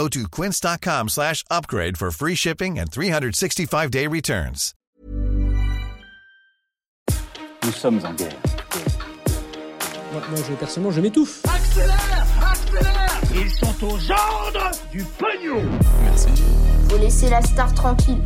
Go to quince.com slash upgrade for free shipping and 365-day returns. Nous sommes en guerre. Moi, moi, je, personnellement, je m'étouffe. Accélère Accélère Ils sont aux ordres du pognon Faut laisser la star tranquille.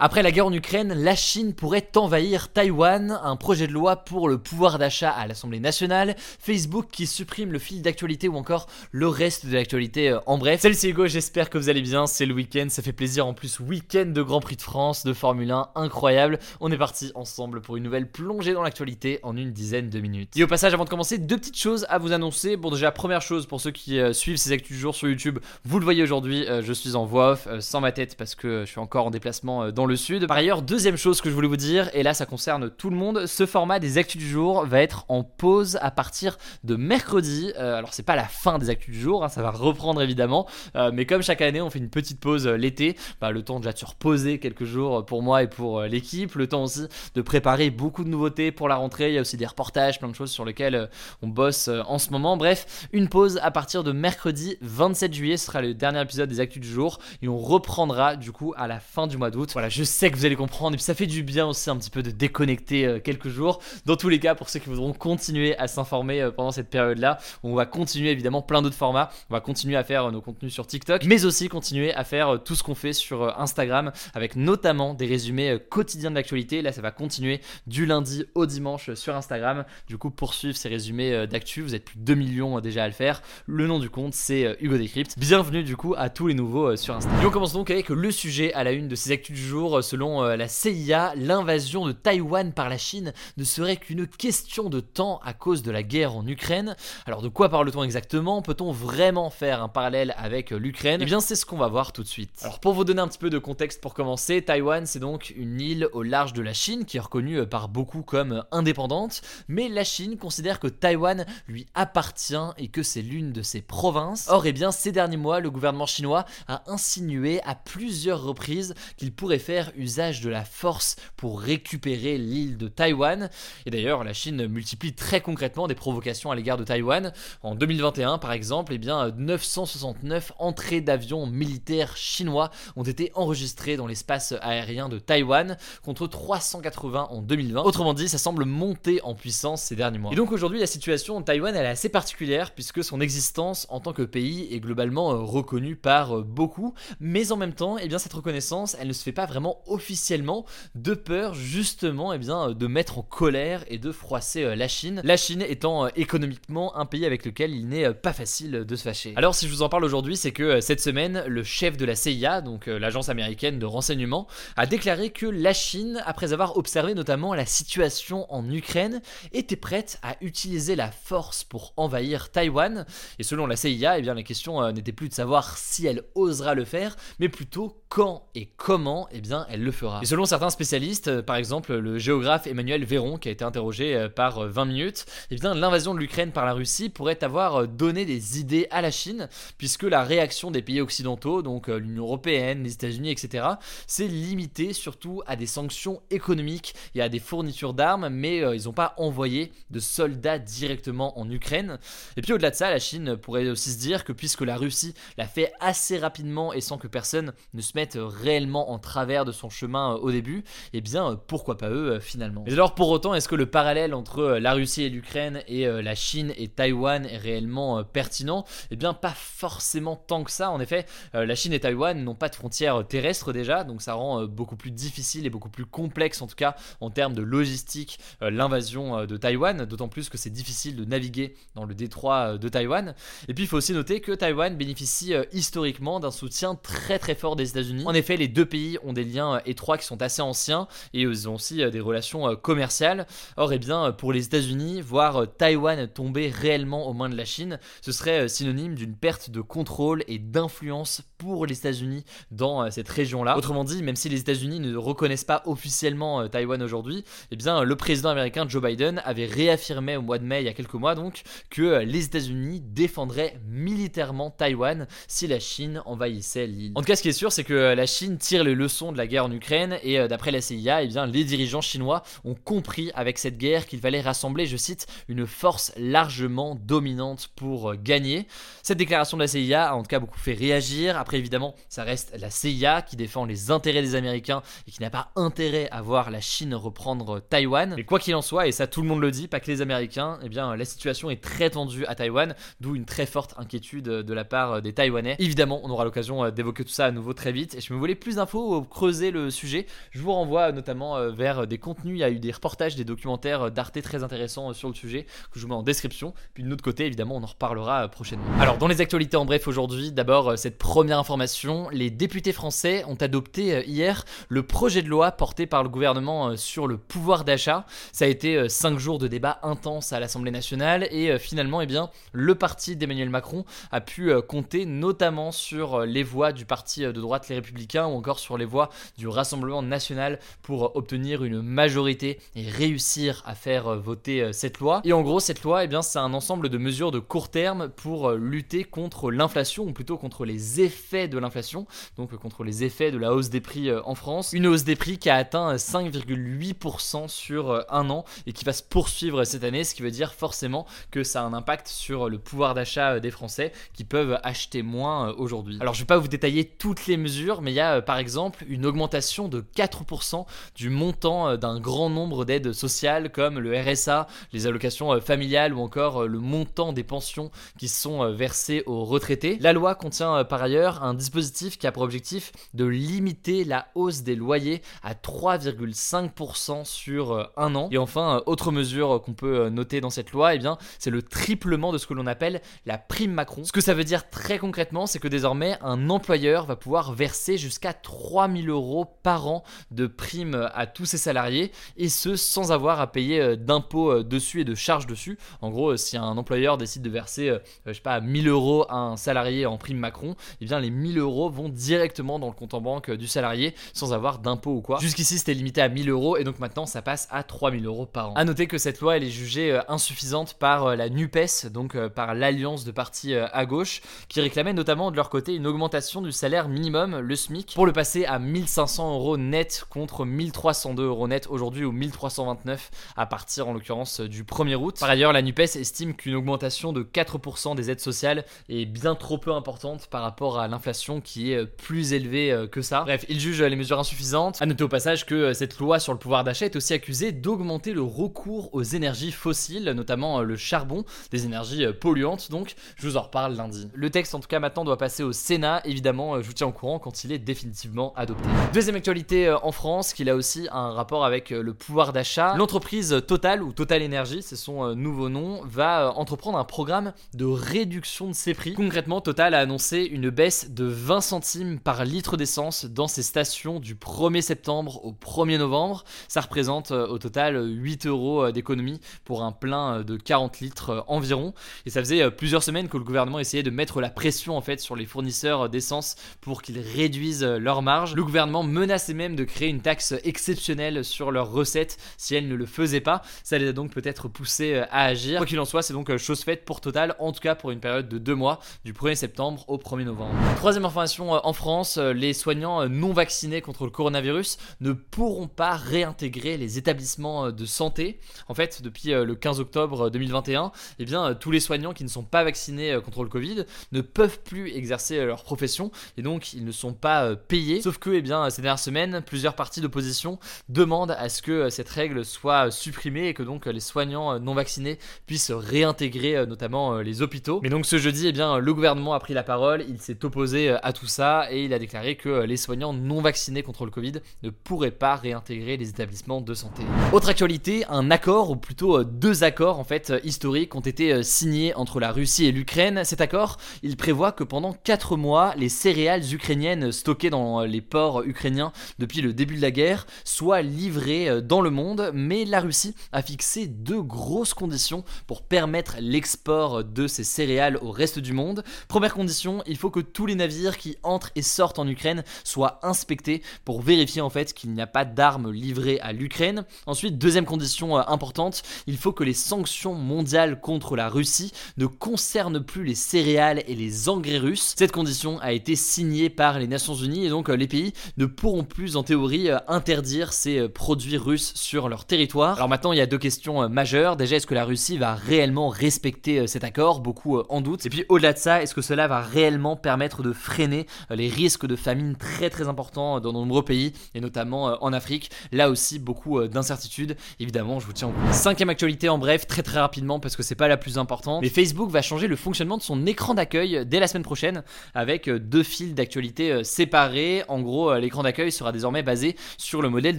Après la guerre en Ukraine, la Chine pourrait envahir Taïwan, un projet de loi pour le pouvoir d'achat à l'Assemblée nationale, Facebook qui supprime le fil d'actualité ou encore le reste de l'actualité euh, en bref. Salut c'est Hugo, j'espère que vous allez bien, c'est le week-end, ça fait plaisir en plus, week-end de Grand Prix de France, de Formule 1, incroyable. On est parti ensemble pour une nouvelle plongée dans l'actualité en une dizaine de minutes. Et au passage, avant de commencer, deux petites choses à vous annoncer. Bon déjà, première chose pour ceux qui euh, suivent ces actus du jour sur YouTube, vous le voyez aujourd'hui, euh, je suis en voix off, euh, sans ma tête parce que je suis encore en déplacement dans le sud. Par ailleurs, deuxième chose que je voulais vous dire, et là ça concerne tout le monde, ce format des actus du jour va être en pause à partir de mercredi. Euh, alors c'est pas la fin des actus du jour, hein, ça va reprendre évidemment, euh, mais comme chaque année on fait une petite pause euh, l'été, bah, le temps déjà de se reposer quelques jours pour moi et pour l'équipe, le temps aussi de préparer beaucoup de nouveautés pour la rentrée, il y a aussi des reportages, plein de choses sur lesquelles on bosse en ce moment. Bref, une pause à partir de mercredi 27 juillet, ce sera le dernier épisode des actus du jour et on reprendra du coup à la fin du mois d'août. Voilà, je sais que vous allez comprendre et puis ça fait du bien aussi un petit peu de déconnecter euh, quelques jours. Dans tous les cas, pour ceux qui voudront continuer à s'informer euh, pendant cette période-là, on va continuer évidemment plein d'autres formats. On va continuer à faire euh, nos contenus sur TikTok, mais aussi continuer à faire tout ce qu'on fait sur Instagram avec notamment des résumés quotidiens de l'actualité. Là, ça va continuer du lundi au dimanche sur Instagram. Du coup, poursuivre ces résumés d'actu. Vous êtes plus de 2 millions déjà à le faire. Le nom du compte, c'est Hugo Décrypte. Bienvenue du coup à tous les nouveaux sur Instagram. Et on commence donc avec le sujet à la une de ces actus du jour. Euh, Selon euh, la CIA, l'invasion de Taïwan par la Chine ne serait qu'une question de temps à cause de la guerre en Ukraine. Alors de quoi parle-t-on exactement? Peut-on vraiment faire un parallèle avec euh, l'Ukraine? Eh bien c'est ce qu'on va voir tout de suite. Alors pour vous donner un petit peu de contexte pour commencer, Taïwan c'est donc une île au large de la Chine qui est reconnue par beaucoup comme indépendante, mais la Chine considère que Taïwan lui appartient et que c'est l'une de ses provinces. Or eh bien ces derniers mois, le gouvernement chinois a insinué à plusieurs reprises qu'il pourrait faire usage de la force pour récupérer l'île de Taïwan. Et d'ailleurs, la Chine multiplie très concrètement des provocations à l'égard de Taïwan. En 2021, par exemple, eh bien, 969 entrées d'avions militaires chinois ont été enregistrées dans l'espace aérien de Taïwan, contre 380 en 2020. Autrement dit, ça semble monter en puissance ces derniers mois. Et donc aujourd'hui, la situation en Taïwan, elle est assez particulière, puisque son existence en tant que pays est globalement euh, reconnue par euh, beaucoup, mais en même temps, eh bien, cette reconnaissance, elle ne se fait pas vraiment officiellement, de peur justement eh bien, de mettre en colère et de froisser euh, la Chine. La Chine étant euh, économiquement un pays avec lequel il n'est euh, pas facile de se fâcher. Alors si je vous en parle aujourd'hui, c'est que cette semaine, le chef de la CIA, donc l'agence américaine de renseignement, a déclaré que la Chine, après avoir observé notamment la situation en Ukraine, était prête à utiliser la force pour envahir Taïwan. Et selon la CIA, eh bien, la question n'était plus de savoir si elle osera le faire, mais plutôt quand et comment eh bien, elle le fera. Selon certains spécialistes, euh, par exemple le géographe Emmanuel Véron, qui a été interrogé euh, par euh, 20 minutes, eh l'invasion de l'Ukraine par la Russie pourrait avoir euh, donné des idées à la Chine, puisque la réaction des pays occidentaux, donc euh, l'Union Européenne, les États-Unis, etc., s'est limitée surtout à des sanctions économiques et à des fournitures d'armes, mais euh, ils n'ont pas envoyé de soldats directement en Ukraine. Et puis au-delà de ça, la Chine pourrait aussi se dire que puisque la Russie l'a fait assez rapidement et sans que personne ne se mette réellement en travers de son chemin euh, au début, eh bien euh, pourquoi pas eux euh, finalement. Mais alors pour autant, est-ce que le parallèle entre la Russie et l'Ukraine et la Chine et Taïwan est réellement pertinent? Eh bien pas forcément tant que ça. En effet, la Chine et Taïwan n'ont pas de frontières terrestres déjà, donc ça rend beaucoup plus difficile et beaucoup plus complexe en tout cas en termes de logistique l'invasion de Taïwan, d'autant plus que c'est difficile de naviguer dans le détroit de Taïwan. Et puis il faut aussi noter que Taïwan bénéficie historiquement d'un soutien très très fort des États-Unis. En effet, les deux pays ont des liens étroits qui sont assez anciens et ils ont aussi des relations commerciales. Or, eh bien, pour les États-Unis, voir Taïwan tomber réellement aux mains de la Chine, ce serait synonyme d'une perte de contrôle et d'influence pour les États-Unis dans cette région-là. Autrement dit, même si les États-Unis ne reconnaissent pas officiellement Taïwan aujourd'hui, eh bien, le président américain Joe Biden avait réaffirmé au mois de mai, il y a quelques mois donc, que les États-Unis défendraient militairement Taïwan si la Chine envahissait l'île. En tout cas, ce qui est sûr, c'est que la Chine tire les leçons de la guerre en Ukraine et euh, d'après la CIA, eh bien, les dirigeants chinois ont compris avec cette guerre qu'il fallait rassembler, je cite, une force largement dominante pour euh, gagner. Cette déclaration de la CIA a en tout cas beaucoup fait réagir. Après, évidemment, ça reste la CIA qui défend les intérêts des Américains et qui n'a pas intérêt à voir la Chine reprendre Taïwan. Mais quoi qu'il en soit, et ça tout le monde le dit, pas que les Américains, eh bien, la situation est très tendue à Taïwan, d'où une très forte inquiétude de la part des Taïwanais. Évidemment, on aura l'occasion euh, d'évoquer tout ça à nouveau très vite. Et si vous voulez plus d'infos, creuser le sujet, je vous renvoie notamment euh, vers des contenus. Il y a eu des reportages, des documentaires d'Arte très intéressants euh, sur le sujet que je vous mets en description. Puis de l'autre côté, évidemment, on en reparlera prochainement. Alors, dans les actualités en bref aujourd'hui, d'abord cette première information les députés français ont adopté hier le projet de loi porté par le gouvernement sur le pouvoir d'achat. Ça a été 5 jours de débat intense à l'Assemblée nationale et finalement, eh bien, le parti d'Emmanuel Macron a pu compter notamment sur les voix du parti de droite Les Républicains ou encore sur les voix du Rassemblement national pour obtenir une majorité et réussir à faire voter cette loi. Et en gros, cette loi, eh bien, c'est un ensemble de mesures de court terme pour lutter contre l'inflation ou plutôt contre les effets de l'inflation, donc contre les effets de la hausse des prix en France. Une hausse des prix qui a atteint 5,8% sur un an et qui va se poursuivre cette année, ce qui veut dire forcément que ça a un impact sur le pouvoir d'achat des Français qui peuvent acheter moins aujourd'hui. Alors je vais pas vous détailler toutes les mesures, mais il y a par exemple une augmentation de 4% du montant d'un grand nombre d'aides sociales comme le RSA, les allocations familiales ou encore le montant des pensions qui sont versées aux retraités. La loi contient par ailleurs un dispositif qui a pour objectif de limiter la hausse des loyers à 3,5% sur un an. Et enfin, autre mesure qu'on peut noter dans cette loi, eh bien, c'est le triplement de ce que l'on appelle la prime Macron. Ce que ça veut dire très concrètement, c'est que désormais, un employeur va pouvoir verser jusqu'à 3000 euros par an de prime à tous ses salariés, et ce sans avoir à payer euh, d'impôts euh, dessus et de charges dessus. En gros, euh, si un employeur décide de verser, je sais pas, 1000 euros à un salarié en prime Macron, eh bien les 1000 euros vont directement dans le compte en banque du salarié sans avoir d'impôts ou quoi. Jusqu'ici, c'était limité à 1000 euros, et donc maintenant, ça passe à 3000 euros par an. A noter que cette loi, elle est jugée insuffisante par la NUPES, donc par l'alliance de partis à gauche, qui réclamait notamment de leur côté une augmentation du salaire minimum, le SMIC, pour le passer à 1500 euros net contre 1302 euros net aujourd'hui ou 1329 à partir en l'occurrence du 1er août. Par ailleurs, la NUPES estime qu'une augmentation de 4% des aides sociales est bien trop peu importante par rapport à l'inflation qui est plus élevée euh, que ça. Bref, il juge les mesures insuffisantes. À noter au passage que euh, cette loi sur le pouvoir d'achat est aussi accusée d'augmenter le recours aux énergies fossiles, notamment euh, le charbon, des énergies polluantes donc. Je vous en reparle lundi. Le texte en tout cas maintenant doit passer au Sénat, évidemment, je vous tiens au courant quand il est définitivement adopté. Deuxième actualité euh, en France, qui a aussi un rapport avec euh, le pouvoir d'achat. L'entreprise Total, ou Total Energy, c'est son euh, nouveau nom, va entreprendre un programme de réduction de ses prix. Concrètement, Total a annoncé une baisse de 20 centimes par litre d'essence dans ses stations du 1er septembre au 1er novembre. Ça représente au total 8 euros d'économie pour un plein de 40 litres environ. Et ça faisait plusieurs semaines que le gouvernement essayait de mettre la pression en fait sur les fournisseurs d'essence pour qu'ils réduisent leurs marges. Menaçait même de créer une taxe exceptionnelle sur leurs recettes si elles ne le faisaient pas. Ça les a donc peut-être poussés euh, à agir. Quoi qu'il en soit, c'est donc euh, chose faite pour Total, en tout cas pour une période de deux mois, du 1er septembre au 1er novembre. Troisième information euh, en France, les soignants non vaccinés contre le coronavirus ne pourront pas réintégrer les établissements de santé. En fait, depuis le 15 octobre 2021, eh bien, tous les soignants qui ne sont pas vaccinés contre le Covid ne peuvent plus exercer leur profession et donc ils ne sont pas payés. Sauf que, eh bien, ces dernières semaines, plusieurs partis d'opposition demandent à ce que euh, cette règle soit supprimée et que donc les soignants euh, non vaccinés puissent réintégrer notamment les hôpitaux. Mais donc ce jeudi, eh bien, le gouvernement a pris la parole, il s'est opposé à tout ça et il a déclaré que les soignants non vaccinés contre le Covid ne pourraient pas réintégrer les établissements de santé. Autre actualité, un accord, ou plutôt deux accords en fait historiques ont été signés entre la Russie et l'Ukraine. Cet accord, il prévoit que pendant 4 mois, les céréales ukrainiennes stockés dans les ports ukrainiens depuis le début de la guerre soient livrés dans le monde, mais la Russie a fixé deux grosses conditions pour permettre l'export de ces céréales au reste du monde. Première condition, il faut que tous les navires qui entrent et sortent en Ukraine soient inspectés pour vérifier en fait qu'il n'y a pas d'armes livrées à l'Ukraine. Ensuite, deuxième condition euh, importante, il faut que les sanctions mondiales contre la Russie ne concernent plus les céréales et les engrais russes. Cette condition a été signée par les Nations Unies et donc euh, les pays ne pourront plus en théorie euh, interdire ces produits russes sur leur territoire. Alors maintenant, il y a deux questions majeures. Déjà, est-ce que la Russie va réellement respecter cet accord? Beaucoup en doute. Et puis au-delà de ça, est-ce que cela va réellement permettre de freiner les risques de famine très très importants dans de nombreux pays et notamment en Afrique? Là aussi, beaucoup d'incertitudes. Évidemment, je vous tiens au courant. Cinquième actualité en bref, très très rapidement parce que c'est pas la plus importante. Mais Facebook va changer le fonctionnement de son écran d'accueil dès la semaine prochaine avec deux fils d'actualité séparés. En gros, l'écran d'accueil sera désormais basé sur le modèle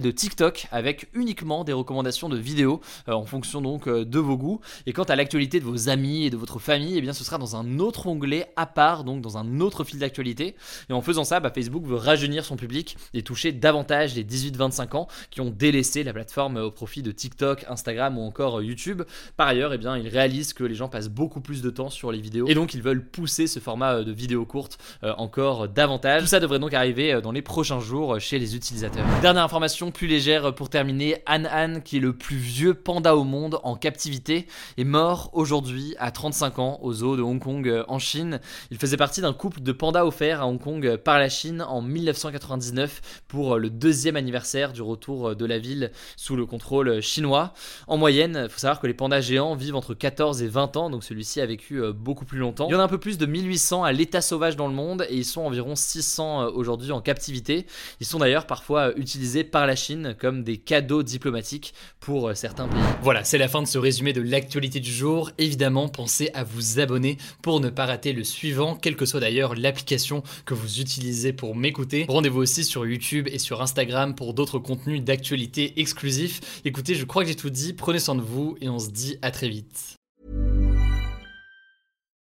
de TikTok avec uniquement des recommandations de vidéos en fonction donc de vos goûts. Et quant à l'actualité de vos amis et de votre famille, eh bien ce sera dans un autre onglet à part, donc dans un autre fil d'actualité. Et en faisant ça, bah, Facebook veut rajeunir son public et toucher davantage les 18-25 ans qui ont délaissé la plateforme au profit de TikTok, Instagram ou encore YouTube. Par ailleurs, eh bien, ils réalisent que les gens passent beaucoup plus de temps sur les vidéos et donc ils veulent pousser ce format euh, de vidéos courtes euh, encore davantage. Tout ça devrait donc arriver euh, dans les prochains jours chez les utilisateurs. Dernière information plus légère pour terminer, Han Han, qui est le plus vieux panda au monde en captivité, est mort aujourd'hui à 35 ans au zoo de Hong Kong en Chine. Il faisait partie d'un couple de pandas offerts à Hong Kong par la Chine en 1999 pour le deuxième anniversaire du retour de la ville sous le contrôle chinois. En moyenne, il faut savoir que les pandas géants vivent entre 14 et 20 ans, donc celui-ci a vécu euh, beaucoup plus longtemps. Il y en a un peu plus de 1800 à l'état sauvage dans le monde et ils sont environ 600 euh, aujourd'hui en captivité. Ils sont d'ailleurs parfois euh, utilisés par la Chine comme des cadeaux diplomatiques pour certains pays. Voilà, c'est la fin de ce résumé de l'actualité du jour. Évidemment, pensez à vous abonner pour ne pas rater le suivant, quelle que soit d'ailleurs l'application que vous utilisez pour m'écouter. Rendez-vous aussi sur YouTube et sur Instagram pour d'autres contenus d'actualité exclusifs. Écoutez, je crois que j'ai tout dit. Prenez soin de vous et on se dit à très vite.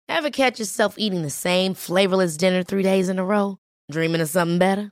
Ever catch yourself eating the same flavorless dinner three days in a row? Dreaming of something better?